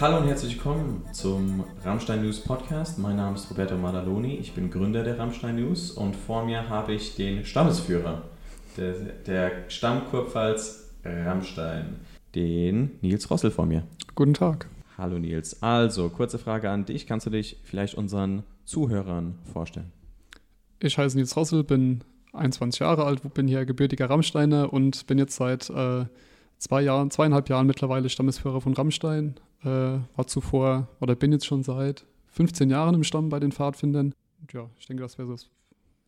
Hallo und herzlich willkommen zum Rammstein News Podcast. Mein Name ist Roberto Madaloni, ich bin Gründer der Rammstein News und vor mir habe ich den Stammesführer der, der Stammkurpfalz Rammstein, den Nils Rossel vor mir. Guten Tag. Hallo Nils. Also, kurze Frage an dich. Kannst du dich vielleicht unseren Zuhörern vorstellen? Ich heiße Nils Rossel, bin 21 Jahre alt, bin hier gebürtiger Rammsteiner und bin jetzt seit äh, zwei Jahren, zweieinhalb Jahren mittlerweile Stammesführer von Rammstein. Äh, war zuvor oder bin jetzt schon seit 15 Jahren im Stamm bei den Pfadfindern. Und ja, ich denke, das wäre so das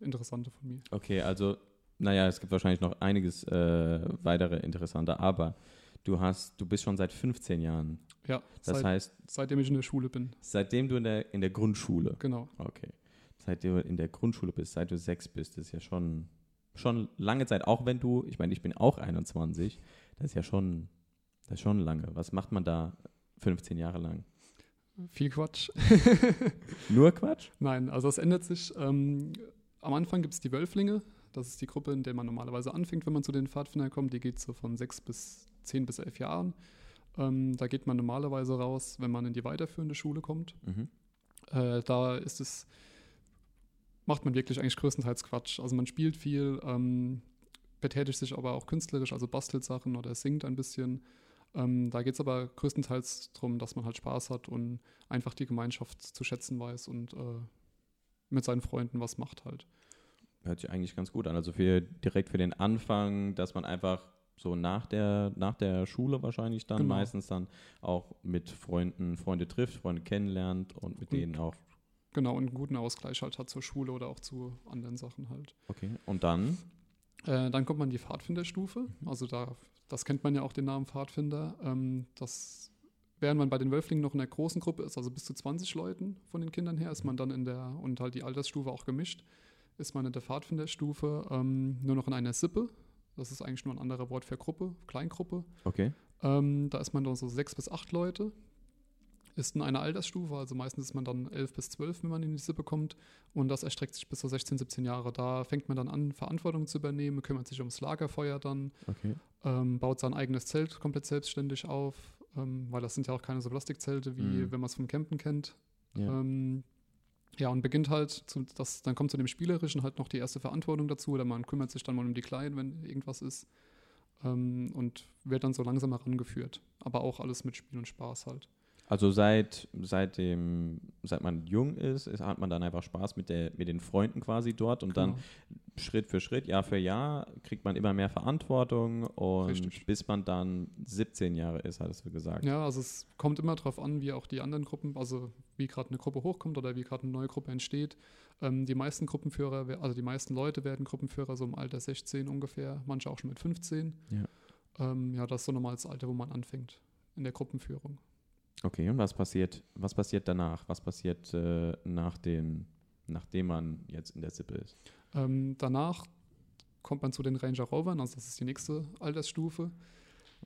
Interessante von mir. Okay, also, naja, es gibt wahrscheinlich noch einiges äh, weitere Interessante, aber du hast, du bist schon seit 15 Jahren. Ja, das seit, heißt. Seitdem ich in der Schule bin. Seitdem du in der, in der Grundschule. Genau. Okay. Seit du in der Grundschule bist, seit du sechs bist, ist ja schon, schon lange Zeit. Auch wenn du, ich meine, ich bin auch 21, das ist ja schon, das ist schon lange. Was macht man da 15 Jahre lang? Viel Quatsch. Nur Quatsch? Nein, also es ändert sich. Ähm, am Anfang gibt es die Wölflinge. Das ist die Gruppe, in der man normalerweise anfängt, wenn man zu den Pfadfindern kommt. Die geht so von sechs bis zehn bis elf Jahren. Ähm, da geht man normalerweise raus, wenn man in die weiterführende Schule kommt. Mhm. Äh, da ist es, macht man wirklich eigentlich größtenteils Quatsch. Also man spielt viel, ähm, betätigt sich aber auch künstlerisch, also bastelt Sachen oder singt ein bisschen. Ähm, da geht es aber größtenteils darum, dass man halt Spaß hat und einfach die Gemeinschaft zu schätzen weiß und äh, mit seinen Freunden was macht halt. Hört sich eigentlich ganz gut an. Also für direkt für den Anfang, dass man einfach so nach der, nach der Schule wahrscheinlich dann Genau. meistens dann auch mit Freunden, Freunde trifft, Freunde kennenlernt und mit Und- denen auch. Genau, und einen guten Ausgleich halt hat zur Schule oder auch zu anderen Sachen halt. Okay. Und dann? Äh, dann kommt man in die Pfadfinderstufe. Also da, das kennt man ja auch den Namen Pfadfinder. Ähm, das, während man bei den Wölflingen noch in der großen Gruppe ist, also bis zu 20 Leuten von den Kindern her, ist man dann in der, und halt die Altersstufe auch gemischt, ist man in der Pfadfinderstufe ähm, nur noch in einer Sippe. Das ist eigentlich nur ein anderer Wort für Gruppe, Kleingruppe. Okay. Ähm, da ist man dann so sechs bis acht Leute. Ist in einer Altersstufe, also meistens ist man dann elf bis zwölf, wenn man in die Sippe kommt. Und das erstreckt sich bis zu 16, 17 Jahre. Da fängt man dann an, Verantwortung zu übernehmen, kümmert sich ums Lagerfeuer dann, Okay. ähm, baut sein eigenes Zelt komplett selbstständig auf, ähm, weil das sind ja auch keine so Plastikzelte, wie Mhm. wenn man es vom Campen kennt. Ja. Ähm, ja, und beginnt halt, zu, das, dann kommt zu dem Spielerischen halt noch die erste Verantwortung dazu, oder man kümmert sich dann mal um die Kleinen, wenn irgendwas ist. Ähm, und wird dann so langsam herangeführt. Aber auch alles mit Spiel und Spaß halt. Also seit, seit, dem, seit man jung ist, ist, hat man dann einfach Spaß mit, der, mit den Freunden quasi dort und dann Genau. Schritt für Schritt, Jahr für Jahr, kriegt man immer mehr Verantwortung und Richtig. bis man dann 17 Jahre ist, hattest du gesagt. Ja, also es kommt immer darauf an, wie auch die anderen Gruppen, also wie gerade eine Gruppe hochkommt oder wie gerade eine neue Gruppe entsteht. Ähm, die meisten Gruppenführer, also die meisten Leute werden Gruppenführer so im Alter 16 ungefähr, manche auch schon mit 15. Ja. Ähm, ja, das ist so normal das Alter, wo man anfängt in der Gruppenführung. Okay, und was passiert, was passiert danach? Was passiert äh, nach dem, nachdem man jetzt in der Sippe ist? Ähm, danach kommt man zu den Ranger Rovern, also das ist die nächste Altersstufe.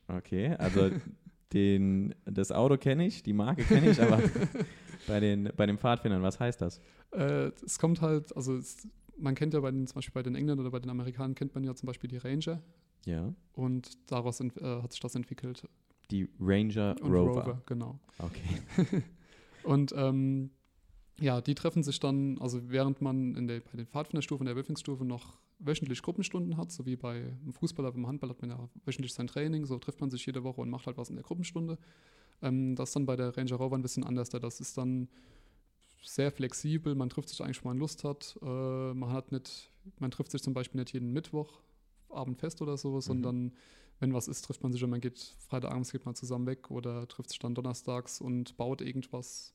Okay, also den, das Auto kenne ich, die Marke kenne ich, aber bei den, bei den Pfadfindern, was heißt das? Äh, es kommt halt, also es, man kennt ja bei den, zum Beispiel bei den Engländern oder bei den Amerikanern kennt man ja zum Beispiel die Ranger Ja, und daraus äh, hat sich das entwickelt. Die Ranger Und Rover. genau. Okay. Und ähm, ja, die treffen sich dann, also während man in der, bei den Pfadfinderstufen, in der Wölfingsstufe noch wöchentlich Gruppenstunden hat, so wie bei einem Fußballer, beim Handball hat man ja wöchentlich sein Training, so trifft man sich jede Woche und macht halt was in der Gruppenstunde. Ähm, das ist dann bei der Ranger Rover ein bisschen anders, da das ist dann sehr flexibel, man trifft sich eigentlich, wo man Lust hat. Äh, man hat nicht, man trifft sich zum Beispiel nicht jeden Mittwoch, Abend fest oder so, sondern wenn was ist, trifft man sich und man geht Freitagabends geht man zusammen weg oder trifft sich dann donnerstags und baut irgendwas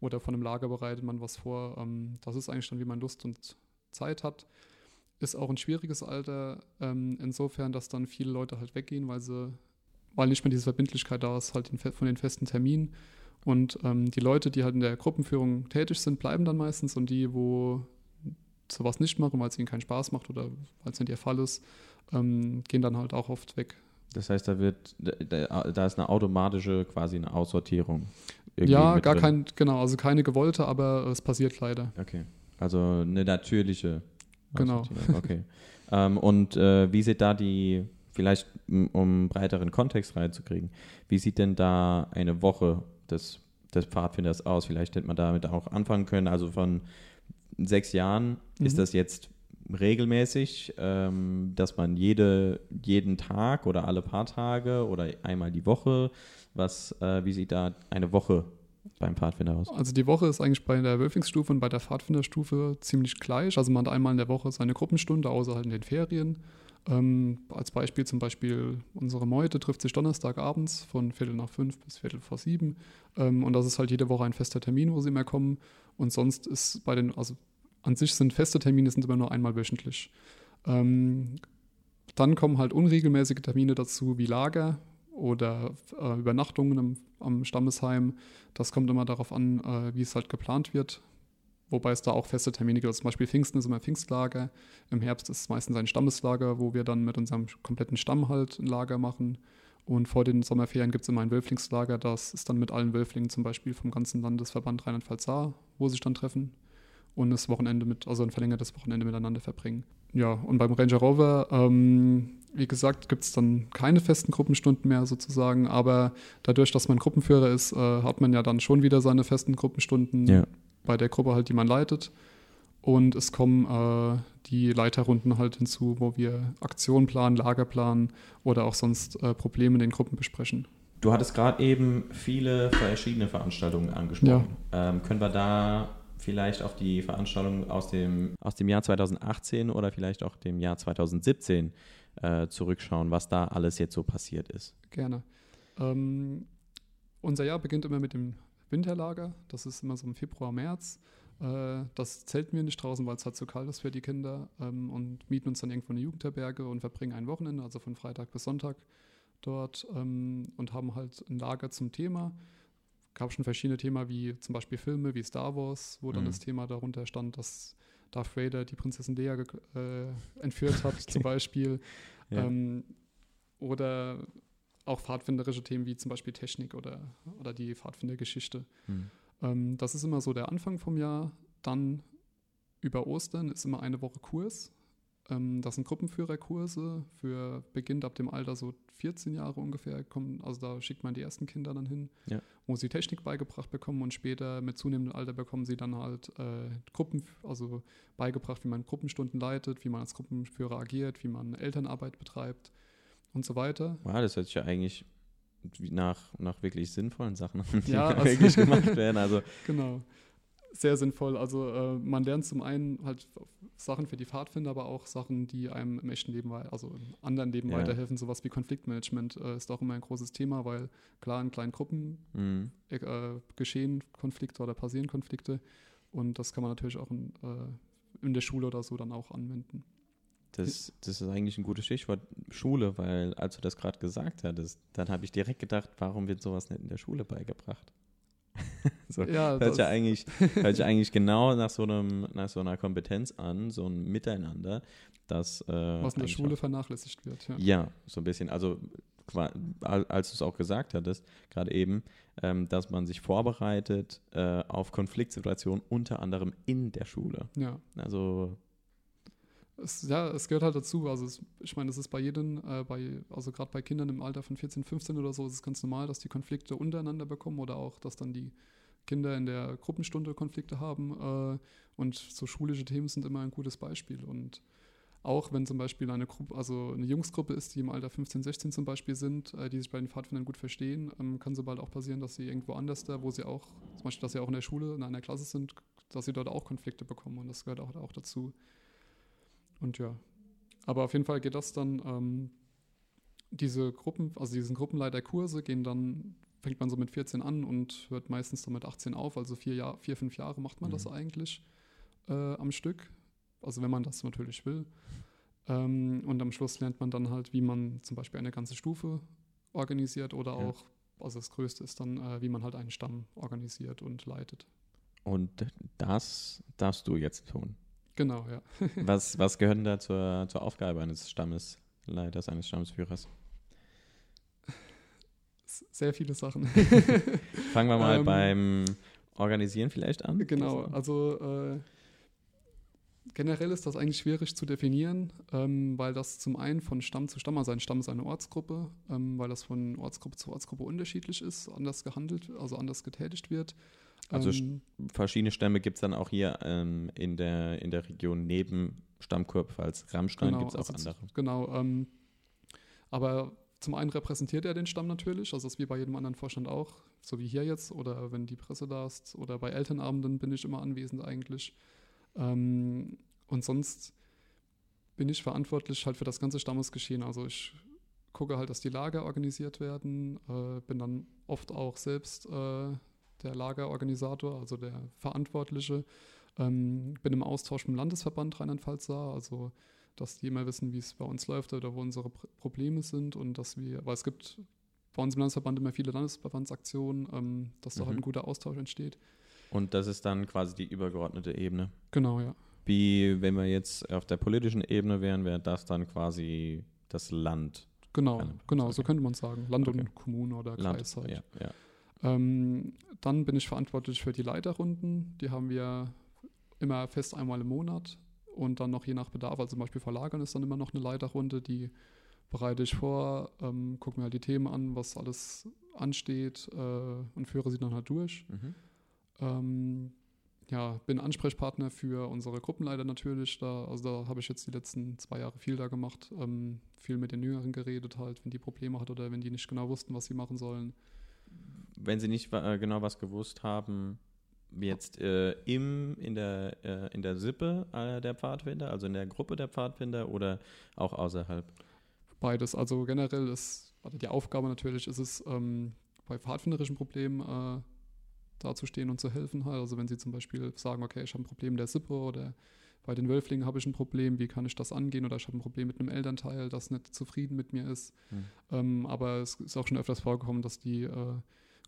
oder von einem Lager bereitet man was vor. Ähm, das ist eigentlich dann, wie man Lust und Zeit hat. Ist auch ein schwieriges Alter, ähm, insofern, dass dann viele Leute halt weggehen, weil sie, weil nicht mehr diese Verbindlichkeit da ist, halt von den festen Terminen. Und ähm, die Leute, die halt in der Gruppenführung tätig sind, bleiben dann meistens und die, wo sowas nicht machen, weil es ihnen keinen Spaß macht oder weil es nicht ihr Fall ist, ähm, gehen dann halt auch oft weg. Das heißt, da wird, da, ist eine automatische, quasi eine Aussortierung. Ja, gar drin. kein, genau, also keine gewollte, aber es passiert leider. Okay. Also eine natürliche. Genau. Okay. ähm, und äh, wie sieht da die, vielleicht um breiteren Kontext reinzukriegen, wie sieht denn da eine Woche des, des Pfadfinders aus? Vielleicht hätte man damit auch anfangen können. Also von sechs Jahren mhm. ist das jetzt regelmäßig, ähm, dass man jede, jeden Tag oder alle paar Tage oder einmal die Woche, was, äh, wie sieht da eine Woche beim Pfadfinder aus? Also die Woche ist eigentlich bei der Wölfingsstufe und bei der Pfadfinderstufe ziemlich gleich. Also man hat einmal in der Woche seine Gruppenstunde, außer halt in den Ferien. Ähm, als Beispiel zum Beispiel unsere Meute trifft sich Donnerstagabends von Viertel nach fünf bis Viertel vor sieben. Ähm, und das ist halt jede Woche ein fester Termin, wo sie mehr kommen. Und sonst ist bei den, also an sich sind feste Termine sind immer nur einmal wöchentlich. Ähm, dann kommen halt unregelmäßige Termine dazu, wie Lager oder äh, Übernachtungen am, am, Stammesheim. Das kommt immer darauf an, äh, wie es halt geplant wird. Wobei es da auch feste Termine gibt. Also zum Beispiel Pfingsten ist immer Pfingstlager. Im Herbst ist es meistens ein Stammeslager, wo wir dann mit unserem kompletten Stamm halt ein Lager machen. Und vor den Sommerferien gibt es immer ein Wölflingslager. Das ist dann mit allen Wölflingen zum Beispiel vom ganzen Landesverband Rheinland-Pfalz, wo sie sich dann treffen und das Wochenende mit, also ein verlängertes Wochenende miteinander verbringen. Ja, und beim Ranger Rover, ähm, wie gesagt, gibt es dann keine festen Gruppenstunden mehr sozusagen, aber dadurch, dass man Gruppenführer ist, äh, hat man ja dann schon wieder seine festen Gruppenstunden ja. bei der Gruppe halt, die man leitet. Und es kommen äh, die Leiterrunden halt hinzu, wo wir Aktionen planen, Lager planen oder auch sonst äh, Probleme in den Gruppen besprechen. Du hattest gerade eben viele verschiedene Veranstaltungen angesprochen. Ja. Ähm, können wir da vielleicht auf die Veranstaltung aus dem, aus dem Jahr 2018 oder vielleicht auch dem Jahr 2017 äh, zurückschauen, was da alles jetzt so passiert ist. Gerne. Ähm, unser Jahr beginnt immer mit dem Winterlager. Das ist immer so im Februar, März. Äh, das zelten wir nicht draußen, weil es halt zu kalt ist für die Kinder ähm, und mieten uns dann irgendwo eine Jugendherberge und verbringen ein Wochenende, also von Freitag bis Sonntag dort ähm, und haben halt ein Lager zum Thema gab schon verschiedene Themen, wie zum Beispiel Filme wie Star Wars, wo dann mhm. das Thema darunter stand, dass Darth Vader die Prinzessin Leia äh, entführt hat, okay. zum Beispiel. Ja. Ähm, oder auch pfadfinderische Themen wie zum Beispiel Technik oder, oder die Pfadfindergeschichte. Mhm. Ähm, das ist immer so der Anfang vom Jahr. Dann über Ostern ist immer eine Woche Kurs. Ähm, das sind Gruppenführerkurse für beginnt ab dem Alter so 14 Jahre ungefähr. Kommen, also da schickt man die ersten Kinder dann hin, ja. Wo sie Technik beigebracht bekommen und später mit zunehmendem Alter bekommen sie dann halt äh, Gruppen, also beigebracht, wie man Gruppenstunden leitet, wie man als Gruppenführer agiert, wie man Elternarbeit betreibt und so weiter. Wow, das hört sich ja eigentlich nach, nach wirklich sinnvollen Sachen die ja, also wirklich gemacht werden. Also genau sehr sinnvoll. Also äh, man lernt zum einen halt Sachen für die Pfadfinder, aber auch Sachen, die einem im echten Leben, also im anderen Leben ja. weiterhelfen. Sowas wie Konfliktmanagement äh, ist auch immer ein großes Thema, weil klar in kleinen Gruppen mhm. äh, geschehen Konflikte oder passieren Konflikte und das kann man natürlich auch in, äh, in der Schule oder so dann auch anwenden. Das, das ist eigentlich ein gutes Stichwort Schule, weil als du das gerade gesagt hattest, dann habe ich direkt gedacht, warum wird sowas nicht in der Schule beigebracht? so, ja, hört, ja eigentlich, hört ja eigentlich genau nach so, einem, nach so einer Kompetenz an, so ein Miteinander, das. Äh, Was in der Schule auch, vernachlässigt wird, ja. Ja, so ein bisschen. Also, als du es auch gesagt hattest, gerade eben, ähm, dass man sich vorbereitet äh, auf Konfliktsituationen, unter anderem in der Schule. Ja. Also es, ja, es gehört halt dazu. Also es, ich meine, es ist bei jedem, äh, bei, also gerade bei Kindern im Alter von 14, 15 oder so, ist es ganz normal, dass die Konflikte untereinander bekommen oder auch, dass dann die Kinder in der Gruppenstunde Konflikte haben. Äh, und so schulische Themen sind immer ein gutes Beispiel. Und auch wenn zum Beispiel eine Gruppe, also eine Jungsgruppe ist, die im Alter 15, 16 zum Beispiel sind, äh, die sich bei den Pfadfindern gut verstehen, ähm, kann so bald auch passieren, dass sie irgendwo anders da, wo sie auch, zum Beispiel, dass sie auch in der Schule, in einer Klasse sind, dass sie dort auch Konflikte bekommen. Und das gehört auch, auch dazu. Und ja, aber auf jeden Fall geht das dann, ähm, diese Gruppen, also diesen Gruppenleiterkurse gehen dann, fängt man so mit 14 an und hört meistens dann mit 18 auf, also vier, Jahr, vier fünf Jahre macht man mhm. das eigentlich äh, am Stück, also wenn man das natürlich will. Ähm, und am Schluss lernt man dann halt, wie man zum Beispiel eine ganze Stufe organisiert oder ja. auch, also das Größte ist dann, äh, wie man halt einen Stamm organisiert und leitet. Und das darfst du jetzt tun. Genau, ja. was, was gehört denn da zur, zur Aufgabe eines Stammesleiters, eines Stammesführers? Sehr viele Sachen. Fangen wir mal ähm, beim Organisieren vielleicht an. Genau, also äh, generell ist das eigentlich schwierig zu definieren, ähm, weil das zum einen von Stamm zu Stamm, also ein Stamm ist eine Ortsgruppe, ähm, weil das von Ortsgruppe zu Ortsgruppe unterschiedlich ist, anders gehandelt, also anders getätigt wird. Also Ähm, verschiedene Stämme gibt es dann auch hier ähm, in, der, in der Region neben Stammkurpfalz Rammstein Genau, gibt es auch also andere. Genau. Ähm, aber zum einen repräsentiert er den Stamm natürlich, also das ist wie bei jedem anderen Vorstand auch, so wie hier jetzt oder wenn die Presse da ist oder bei Elternabenden bin ich immer anwesend eigentlich. Ähm, und sonst bin ich verantwortlich halt für das ganze Stammesgeschehen. Also ich gucke halt, dass die Lager organisiert werden, äh, bin dann oft auch selbst äh, der Lagerorganisator, also der Verantwortliche. Ähm, bin im Austausch mit dem Landesverband Rheinland-Pfalz da, also dass die immer wissen, wie es bei uns läuft oder wo unsere Pr Probleme sind und dass wir, weil es gibt bei uns im Landesverband immer viele Landesverbandsaktionen, ähm, dass da Mhm. halt ein guter Austausch entsteht. Und das ist dann quasi die übergeordnete Ebene. Genau, ja. Wie, wenn wir jetzt auf der politischen Ebene wären, wäre das dann quasi das Land. Genau, genau, so okay. könnte man sagen. Land Okay. und Kommune oder Land. Kreis halt. Ja, ja. Ähm, dann bin ich verantwortlich für die Leiterrunden. Die haben wir immer fest einmal im Monat und dann noch je nach Bedarf. Also zum Beispiel verlagern ist dann immer noch eine Leiterrunde, die bereite ich vor, ähm, gucke mir halt die Themen an, was alles ansteht äh, und führe sie dann halt durch. Mhm. Ähm, ja, bin Ansprechpartner für unsere Gruppenleiter natürlich. Da, also da habe ich jetzt die letzten zwei Jahre viel da gemacht, ähm, viel mit den Jüngeren geredet halt, wenn die Probleme hat oder wenn die nicht genau wussten, was sie machen sollen. Wenn Sie nicht äh, genau was gewusst haben, jetzt äh, im, in, der, äh, in der Sippe äh, der Pfadfinder, also in der Gruppe der Pfadfinder oder auch außerhalb? Beides. Also generell ist, also die Aufgabe natürlich ist es, ähm, bei pfadfinderischen Problemen äh, dazustehen und zu helfen halt. Also wenn sie zum Beispiel sagen, okay, ich habe ein Problem der Sippe oder bei den Wölflingen habe ich ein Problem, wie kann ich das angehen? Oder ich habe ein Problem mit einem Elternteil, das nicht zufrieden mit mir ist. Hm. Ähm, aber es ist auch schon öfters vorgekommen, dass die äh,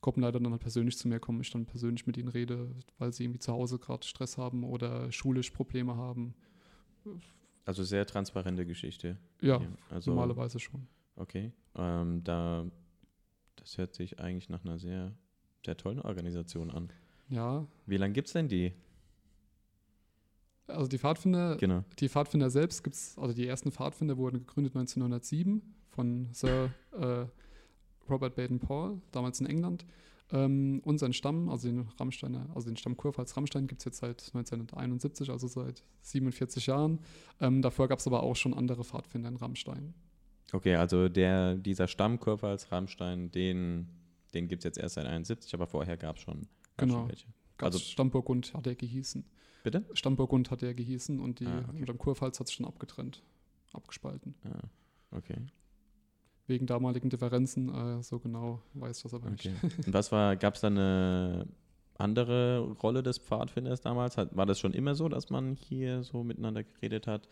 Gruppenleiter dann halt persönlich zu mir kommen, ich dann persönlich mit ihnen rede, weil sie irgendwie zu Hause gerade Stress haben oder schulisch Probleme haben. Also sehr transparente Geschichte. Ja, also, normalerweise schon. Okay. Ähm, da, das hört sich eigentlich nach einer sehr, sehr tollen Organisation an. Ja, Wie lange gibt es denn die? also die Pfadfinder, Genau. die Pfadfinder selbst gibt es, also die ersten Pfadfinder wurden gegründet 1907 von Sir äh, Robert Baden-Paul, damals in England. Ähm, unseren Stamm, also den Rammsteiner, also den Stamm Kurpfalz Rammstein gibt es jetzt seit 1971, also seit 47 Jahren. Ähm, davor gab es aber auch schon andere Pfadfinder in Rammstein. Okay, also der, dieser Stammkörper als Rammstein, den, den gibt es jetzt erst seit 71, aber vorher gab es schon, gab's Genau. schon welche. Gab's Also- Stammburgund hat er gehießen. Bitte? Stammburgund hat er gehießen und die Ah, okay. Stamm Kurpfalz hat es schon abgetrennt, abgespalten. Ah, okay. Wegen damaligen Differenzen, äh, so genau weiß das aber okay. nicht. Und was war, gab es da eine andere Rolle des Pfadfinders damals? War das schon immer so, dass man hier so miteinander geredet hat,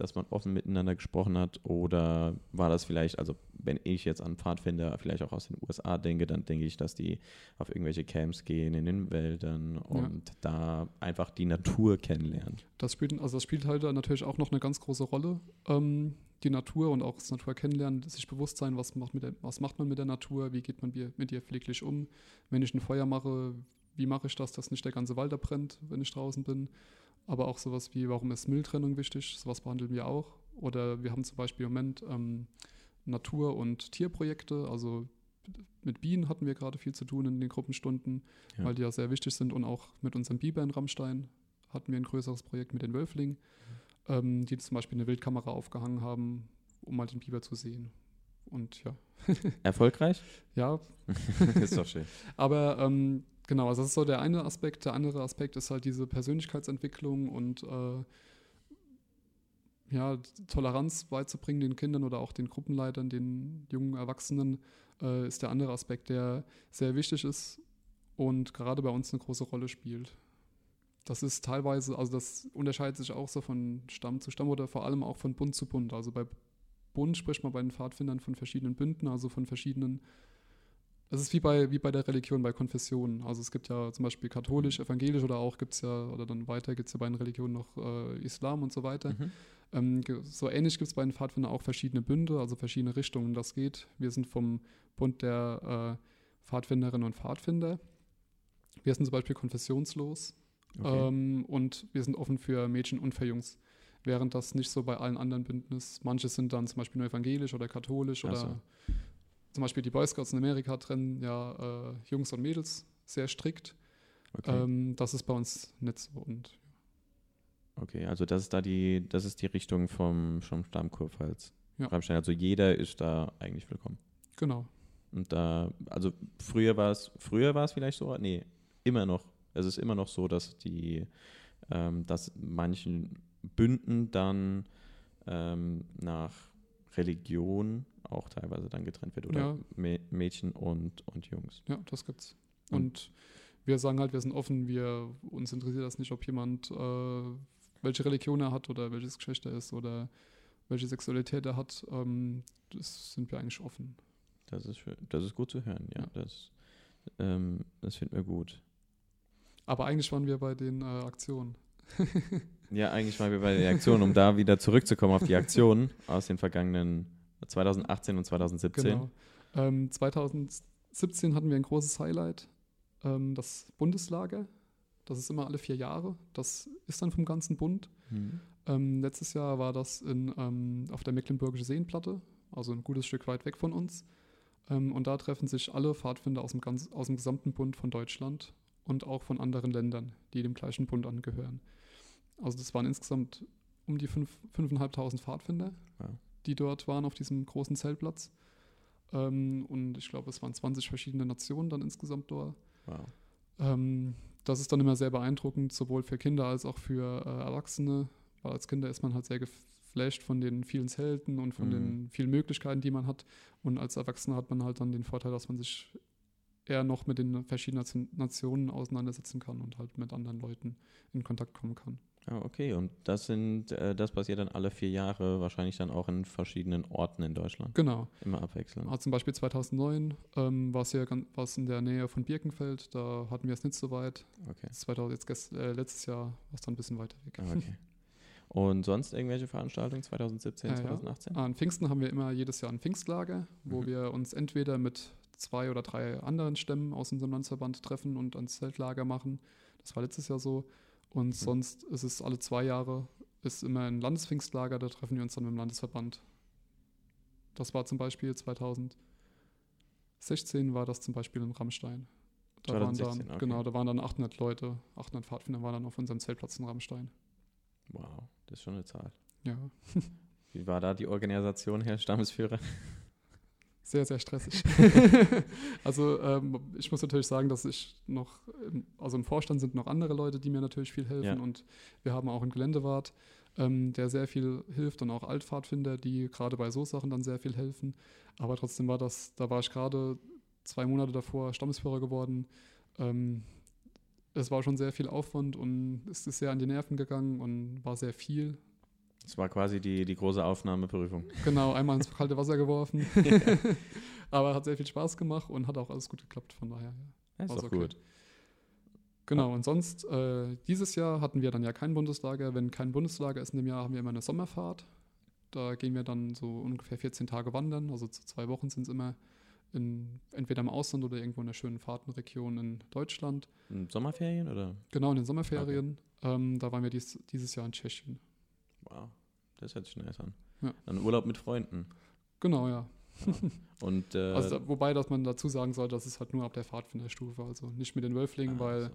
dass man offen miteinander gesprochen hat? Oder war das vielleicht, also wenn ich jetzt an Pfadfinder vielleicht auch aus den USA denke, dann denke ich, dass die auf irgendwelche Camps gehen in den Wäldern und da einfach die Natur kennenlernen. Das spielt, also das spielt halt da natürlich auch noch eine ganz große Rolle. Ähm, die Natur und auch das Natur kennenlernen, sich bewusst sein, was macht, mit der, was macht man mit der Natur, wie geht man mit ihr pfleglich um. Wenn ich ein Feuer mache, wie mache ich das, dass nicht der ganze Wald abbrennt, wenn ich draußen bin. Aber auch sowas wie, warum ist Mülltrennung wichtig, sowas behandeln wir auch. Oder wir haben zum Beispiel im Moment ähm, Natur- und Tierprojekte, also mit Bienen hatten wir gerade viel zu tun in den Gruppenstunden, Ja. weil die ja sehr wichtig sind und auch mit unserem Biber in Rammstein hatten wir ein größeres Projekt mit den Wölflingen, ähm, die zum Beispiel eine Wildkamera aufgehangen haben, um mal den Biber zu sehen. Und ja, Erfolgreich? ja, ist doch schön. aber ähm, genau, also das ist so der eine Aspekt. Der andere Aspekt ist halt diese Persönlichkeitsentwicklung und äh, ja, Toleranz beizubringen den Kindern oder auch den Gruppenleitern, den jungen Erwachsenen, äh, ist der andere Aspekt, der sehr wichtig ist und gerade bei uns eine große Rolle spielt. Das ist teilweise, also das unterscheidet sich auch so von Stamm zu Stamm oder vor allem auch von Bund zu Bund. Also bei Bund spricht man bei den Pfadfindern von verschiedenen Bünden, also von verschiedenen es ist wie bei, wie bei der Religion, bei Konfessionen. Also es gibt ja zum Beispiel katholisch, evangelisch oder auch gibt es ja, oder dann weiter gibt es ja bei den Religionen noch äh, Islam und so weiter. Mhm. Ähm, so ähnlich gibt es bei den Pfadfindern auch verschiedene Bünde, also verschiedene Richtungen, das geht. Wir sind vom Bund der äh, Pfadfinderinnen und Pfadfinder. Wir sind zum Beispiel konfessionslos. Okay. Ähm, und wir sind offen für Mädchen und für Jungs. Während das nicht so bei allen anderen Bünden ist. Manche sind dann zum Beispiel nur evangelisch oder katholisch oder so. zum Beispiel die Boy Scouts in Amerika trennen ja äh, Jungs und Mädels sehr strikt. okay. Ähm, das ist bei uns nicht so. Und okay, also das ist da die, das ist die Richtung vom, vom Stammkurpfalz. Ja. Also jeder ist da eigentlich willkommen. genau. Und da, also früher war es, früher war es vielleicht so, nee, immer noch. Es ist immer noch so, dass die, ähm, dass manchen Bünden dann ähm, nach Religion auch teilweise dann getrennt wird oder Ja. Mä- Mädchen und, und Jungs. Ja, das gibt's. Und- Und wir sagen halt, wir sind offen, wir, uns interessiert das nicht, ob jemand, äh, welche Religion er hat oder welches Geschlecht er ist oder welche Sexualität er hat. Ähm, das sind wir eigentlich offen. Das ist, schön. das ist gut zu hören, ja. Ja. Das, ähm, das finden wir gut. Aber eigentlich waren wir bei den äh, Aktionen. Ja, eigentlich mal wir bei der Aktion, um da wieder zurückzukommen auf die Aktionen aus den vergangenen 2018 und 2017. Genau. Ähm, 2017 hatten wir ein großes Highlight, ähm, das Bundeslager. Das ist immer alle vier Jahre. Das ist dann vom ganzen Bund. Mhm. Ähm, letztes Jahr war das in, ähm, auf der Mecklenburgische Seenplatte, also ein gutes Stück weit weg von uns. Ähm, und da treffen sich alle Pfadfinder aus dem, ganz, aus dem gesamten Bund von Deutschland und auch von anderen Ländern, die dem gleichen Bund angehören. Also das waren insgesamt um die fünf- 5.500 Pfadfinder, Wow. die dort waren auf diesem großen Zeltplatz. Ähm, und ich glaube, es waren 20 verschiedene Nationen dann insgesamt dort. Wow. Ähm, das ist dann immer sehr beeindruckend, sowohl für Kinder als auch für äh, Erwachsene, weil als Kinder ist man halt sehr geflasht von den vielen Zelten und von Mhm. den vielen Möglichkeiten, die man hat. Und als Erwachsener hat man halt dann den Vorteil, dass man sich eher noch mit den verschiedenen Nation- Nationen auseinandersetzen kann und halt mit anderen Leuten in Kontakt kommen kann. Ah, okay. Und das sind, äh, das passiert dann alle vier Jahre, wahrscheinlich dann auch in verschiedenen Orten in Deutschland. Genau. Immer abwechselnd. Also zum Beispiel 2009 ähm, war es ja ganz, war es in der Nähe von Birkenfeld, da hatten wir es nicht so weit. Okay. 2000, jetzt gest, äh, letztes Jahr war es dann ein bisschen weiter weg. Ah, okay. Und sonst irgendwelche Veranstaltungen 2017, Ja, ja. 2018? An Pfingsten haben wir immer jedes Jahr ein Pfingstlager, wo Mhm. wir uns entweder mit zwei oder drei anderen Stämmen aus unserem Landsverband treffen und ein Zeltlager machen. Das war letztes Jahr so. Und sonst ist es alle zwei Jahre, ist immer ein Landespfingstlager, da treffen wir uns dann mit dem Landesverband. Das war zum Beispiel 2016 war das zum Beispiel in Rammstein. Da waren 2016, dann, okay. Genau, da waren dann 800 Leute, 800 Pfadfinder waren dann auf unserem Zeltplatz in Rammstein. Wow, das ist schon eine Zahl. Ja, Wie war da die Organisation, Herr Stammesführer? Sehr, sehr stressig. also ähm, ich muss natürlich sagen, dass ich noch, im- also im Vorstand sind noch andere Leute, die mir natürlich viel helfen Ja. und wir haben auch einen Geländewart, ähm, der sehr viel hilft und auch Altpfadfinder, die gerade bei so Sachen dann sehr viel helfen. Aber trotzdem war das, da war ich gerade zwei Monate davor Stammesführer geworden. Ähm, es war schon sehr viel Aufwand und es ist sehr an die Nerven gegangen und war sehr viel. Das war quasi die, die große Aufnahmeprüfung. Genau, einmal ins kalte Wasser geworfen. Aber hat sehr viel Spaß gemacht und hat auch alles gut geklappt, von daher. Ja. Ist doch okay. gut. Genau, und sonst, äh, dieses Jahr hatten wir dann ja kein Bundeslager. Wenn kein Bundeslager ist in dem Jahr, haben wir immer eine Sommerfahrt. Da gehen wir dann so ungefähr 14 Tage wandern, also zu zwei Wochen sind es immer in, entweder im Ausland oder irgendwo in einer schönen Fahrtenregion in Deutschland. In Sommerferien oder? Genau, in den Sommerferien. Ähm, da waren wir dies, dieses Jahr in Tschechien. Wow, das hört sich nice an. Ja. Dann Urlaub mit Freunden. Genau, ja. Und äh, Also, da, wobei, dass man dazu sagen soll, das ist halt nur ab der Pfadfinderstufe, also nicht mit den Wölflingen, ah, weil so.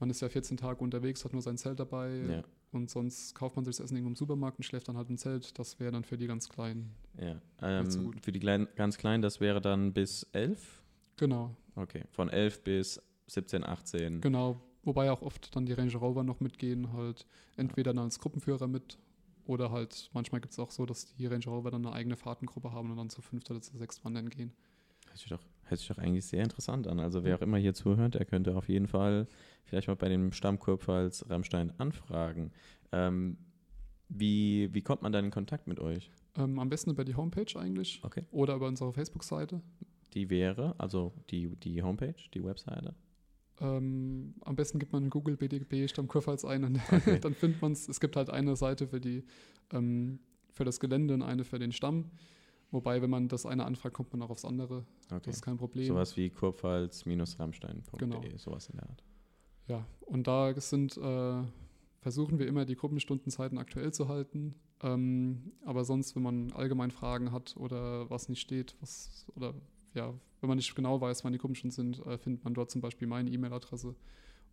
man ist ja 14 Tage unterwegs, hat nur sein Zelt dabei Ja, und sonst kauft man sich das Essen irgendwo im Supermarkt und schläft dann halt im Zelt. Das wäre dann für die ganz Kleinen. ja. Ähm, so gut. für die kleinen, ganz Kleinen, das wäre dann bis 11? Genau, Okay, von 11 bis 17, 18. genau. Wobei auch oft dann die Ranger Rover noch mitgehen, halt entweder dann als Gruppenführer mit oder halt manchmal gibt es auch so, dass die Ranger Rover dann eine eigene Fahrtengruppe haben und dann zu fünft oder zu sechst wandern gehen. Hört sich, doch, hört sich doch eigentlich sehr interessant an. Also wer auch immer hier zuhört, der könnte auf jeden Fall vielleicht mal bei dem Stammkurpfalz Rammstein anfragen. Ähm, wie, wie kommt man dann in Kontakt mit euch? Ähm, am besten über die Homepage eigentlich Okay. oder über unsere Facebook-Seite. Die wäre, also die, die Homepage, die Webseite. Ähm, am besten gibt man in Google BDB Stammkurpfalz ein und Okay. dann findet man es. Es gibt halt eine Seite für die ähm, für das Gelände und eine für den Stamm. Wobei, wenn man das eine anfragt, kommt man auch aufs andere. Okay. Das ist kein Problem. Sowas wie kurpfalz-rammstein.de, Genau. sowas in der Art. ja, und da sind, äh, versuchen wir immer die Gruppenstundenzeiten aktuell zu halten. Ähm, aber sonst, wenn man allgemein Fragen hat oder was nicht steht, was oder ja, wenn man nicht genau weiß, wann die Gruppenstunden sind, äh, findet man dort zum Beispiel meine E-Mail-Adresse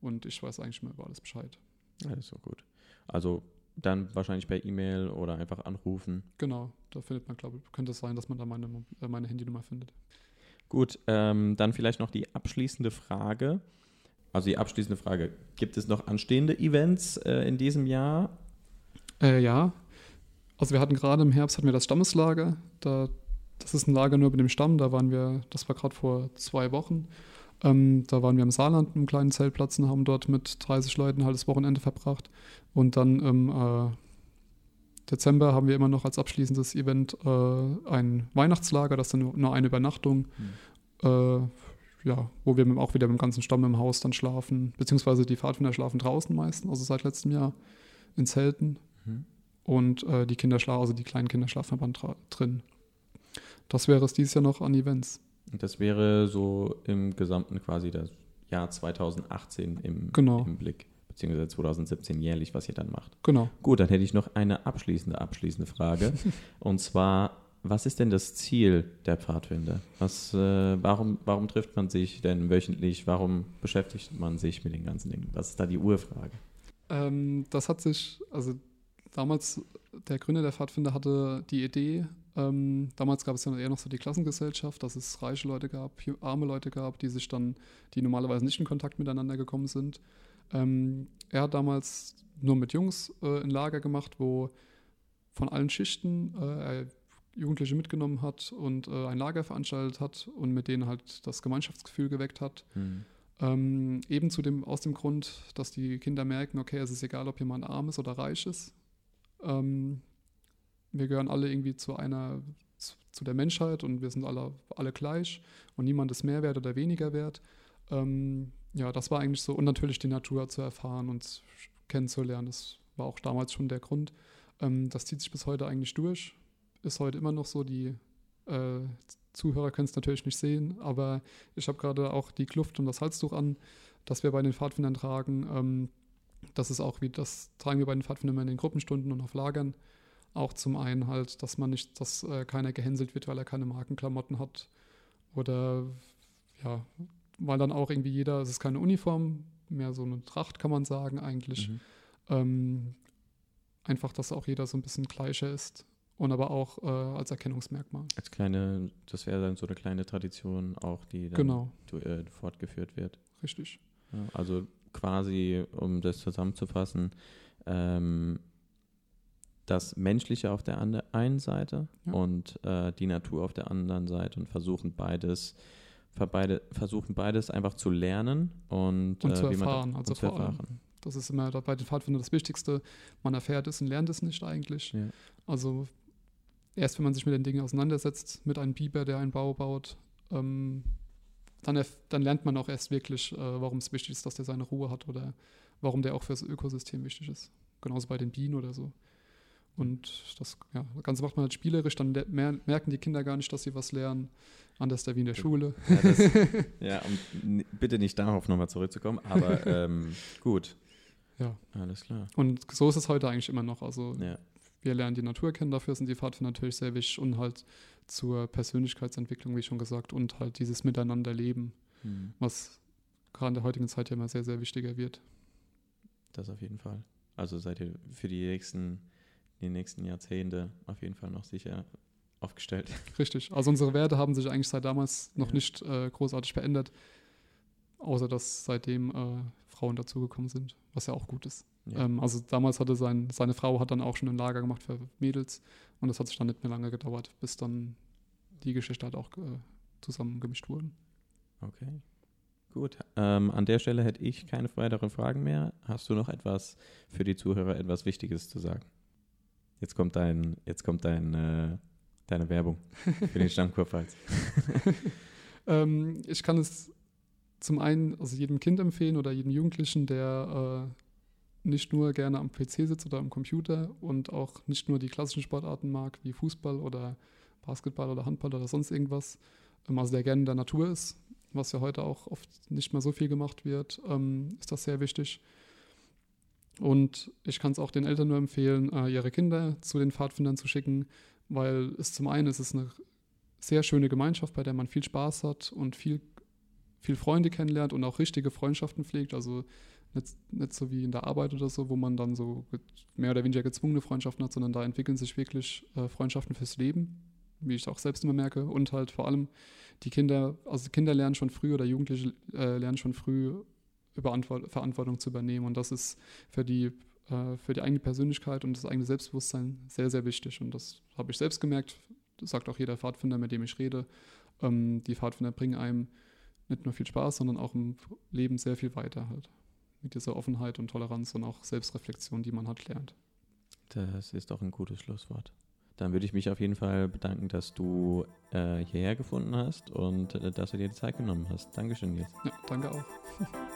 und ich weiß eigentlich immer über alles Bescheid. Ja, das ist so gut. Also dann wahrscheinlich per E-Mail oder einfach anrufen. Genau, da findet man, glaube ich, könnte es sein, dass man da meine, äh, meine Handynummer findet. Gut, ähm, dann vielleicht noch die abschließende Frage. Also die abschließende Frage, gibt es noch anstehende Events äh, in diesem Jahr? Äh, ja, also wir hatten gerade im Herbst hatten wir das Stammeslager. Da, das ist ein Lager nur mit dem Stamm. Da waren wir, das war gerade vor zwei Wochen. Ähm, da waren wir im Saarland, einem kleinen Zeltplatz und haben dort mit 30 Leuten halt das Wochenende verbracht. Und dann im äh, Dezember haben wir immer noch als abschließendes Event äh, ein Weihnachtslager, das ist dann nur eine Übernachtung. Mhm. Äh, ja, wo wir auch wieder mit dem ganzen Stamm im Haus dann schlafen, beziehungsweise die Pfadfinder schlafen draußen meistens, also seit letztem Jahr in Zelten. Mhm. Und äh, die Kinder schlafen, also die kleinen Kinder schlafen aber drin. Das wäre es dieses Jahr noch an Events. Das wäre so im Gesamten quasi das Jahr 2018 im, genau. im Blick, beziehungsweise 2017 jährlich, was ihr dann macht. Genau. Gut, dann hätte ich noch eine abschließende, abschließende Frage. und zwar, was ist denn das Ziel der Pfadfinder? Was, äh, warum, warum trifft man sich denn wöchentlich? Warum beschäftigt man sich mit den ganzen Dingen? Was ist da die Urfrage? Ähm, das hat sich, also damals, der Gründer der Pfadfinder hatte die Idee, ähm, damals gab es ja eher noch so die Klassengesellschaft, dass es reiche Leute gab, arme Leute gab, die sich dann, die normalerweise nicht in Kontakt miteinander gekommen sind. Ähm, er hat damals nur mit Jungs äh, ein Lager gemacht, wo von allen Schichten äh, er Jugendliche mitgenommen hat und äh, ein Lager veranstaltet hat und mit denen halt das Gemeinschaftsgefühl geweckt hat. Mhm. Ähm, eben zu dem, aus dem Grund, dass die Kinder merken, okay, es ist egal, ob jemand arm ist oder reich ist. Ähm, wir gehören alle irgendwie zu einer, zu, der Menschheit und wir sind alle, alle gleich und niemand ist mehr wert oder weniger wert. Ähm, ja, das war eigentlich so. Und natürlich die Natur zu erfahren und kennenzulernen, das war auch damals schon der Grund. Ähm, das zieht sich bis heute eigentlich durch. Ist heute immer noch so, die äh, Zuhörer können es natürlich nicht sehen, aber ich habe gerade auch die Kluft und das Halstuch an, das wir bei den Pfadfindern tragen. Ähm, das ist auch wie, das tragen wir bei den Pfadfindern in den Gruppenstunden und auf Lagern. Auch zum einen halt, dass man nicht, dass äh, keiner gehänselt wird, weil er keine Markenklamotten hat. Oder ja, weil dann auch irgendwie jeder, es ist keine Uniform, mehr so eine Tracht kann man sagen eigentlich. Mhm. Ähm, einfach, dass auch jeder so ein bisschen gleicher ist und aber auch äh, als Erkennungsmerkmal. Als kleine, das wäre dann so eine kleine Tradition auch, die dann genau. äh, fortgeführt wird. Richtig. Ja, also quasi, um das zusammenzufassen, ähm, das Menschliche auf der einen Seite ja. und äh, die Natur auf der anderen Seite und versuchen beides, beide, versuchen beides einfach zu lernen und, und äh, zu erfahren. Man, also und zu erfahren. Das ist immer bei den Pfadfindern das Wichtigste. Man erfährt es und lernt es nicht eigentlich. Ja. Also erst wenn man sich mit den Dingen auseinandersetzt, mit einem Biber, der einen Bau baut, ähm, dann, dann, lernt man auch erst wirklich, äh, warum es wichtig ist, dass der seine Ruhe hat oder warum der auch für das Ökosystem wichtig ist. Genauso bei den Bienen oder so. Und das, ja, das Ganze macht man halt spielerisch, dann merken die Kinder gar nicht, dass sie was lernen. Anders da wie in der Schule. Ja, das, ja um bitte nicht darauf nochmal zurückzukommen, aber ähm, gut. Ja. Alles klar. Und so ist es heute eigentlich immer noch. Also ja. wir lernen die Natur kennen, dafür sind die Pfadfinder natürlich sehr wichtig und halt zur Persönlichkeitsentwicklung, wie schon gesagt, und halt dieses Miteinanderleben, hm. was gerade in der heutigen Zeit ja immer sehr, sehr wichtiger wird. Das auf jeden Fall. Also seid ihr für die nächsten die nächsten Jahrzehnte auf jeden Fall noch sicher aufgestellt. Richtig. Also unsere Werte haben sich eigentlich seit damals noch ja. nicht äh, großartig verändert, außer dass seitdem äh, Frauen dazugekommen sind, was ja auch gut ist. Ja. Ähm, also damals hatte sein, seine Frau hat dann auch schon ein Lager gemacht für Mädels und das hat sich dann nicht mehr lange gedauert, bis dann die Geschichte halt auch äh, zusammengemischt wurden. Okay. Gut, ähm, an der Stelle hätte ich keine weiteren Fragen mehr. Hast du noch etwas für die Zuhörer, etwas Wichtiges zu sagen? Jetzt kommt dein, jetzt kommt dein, äh, deine Werbung für den Stammkurpfalz. ähm, ich kann es zum einen also jedem Kind empfehlen oder jedem Jugendlichen, der äh, nicht nur gerne am PC sitzt oder am Computer und auch nicht nur die klassischen Sportarten mag, wie Fußball oder Basketball oder Handball oder sonst irgendwas, ähm, also der gerne in der Natur ist was ja heute auch oft nicht mehr so viel gemacht wird, ähm, ist das sehr wichtig. Und ich kann es auch den Eltern nur empfehlen, äh, ihre Kinder zu den Pfadfindern zu schicken, weil es zum einen ist es eine sehr schöne Gemeinschaft, bei der man viel Spaß hat und viel, viel Freunde kennenlernt und auch richtige Freundschaften pflegt. Also nicht, nicht so wie in der Arbeit oder so, wo man dann so mehr oder weniger gezwungene Freundschaften hat, sondern da entwickeln sich wirklich äh, Freundschaften fürs Leben, wie ich auch selbst immer merke. Und halt vor allem die Kinder, also Kinder lernen schon früh oder Jugendliche äh, lernen schon früh Verantwortung zu übernehmen. Und das ist für die, äh, für die eigene Persönlichkeit und das eigene Selbstbewusstsein sehr, sehr wichtig. Und das habe ich selbst gemerkt, das sagt auch jeder Pfadfinder, mit dem ich rede. Ähm, die Pfadfinder bringen einem nicht nur viel Spaß, sondern auch im Leben sehr viel weiter halt. Mit dieser Offenheit und Toleranz und auch Selbstreflexion, die man hat, lernt. Das ist doch ein gutes Schlusswort. Dann würde ich mich auf jeden Fall bedanken, dass du äh, hierher gefunden hast und äh, dass du dir die Zeit genommen hast. Dankeschön, jetzt. Ja, danke auch.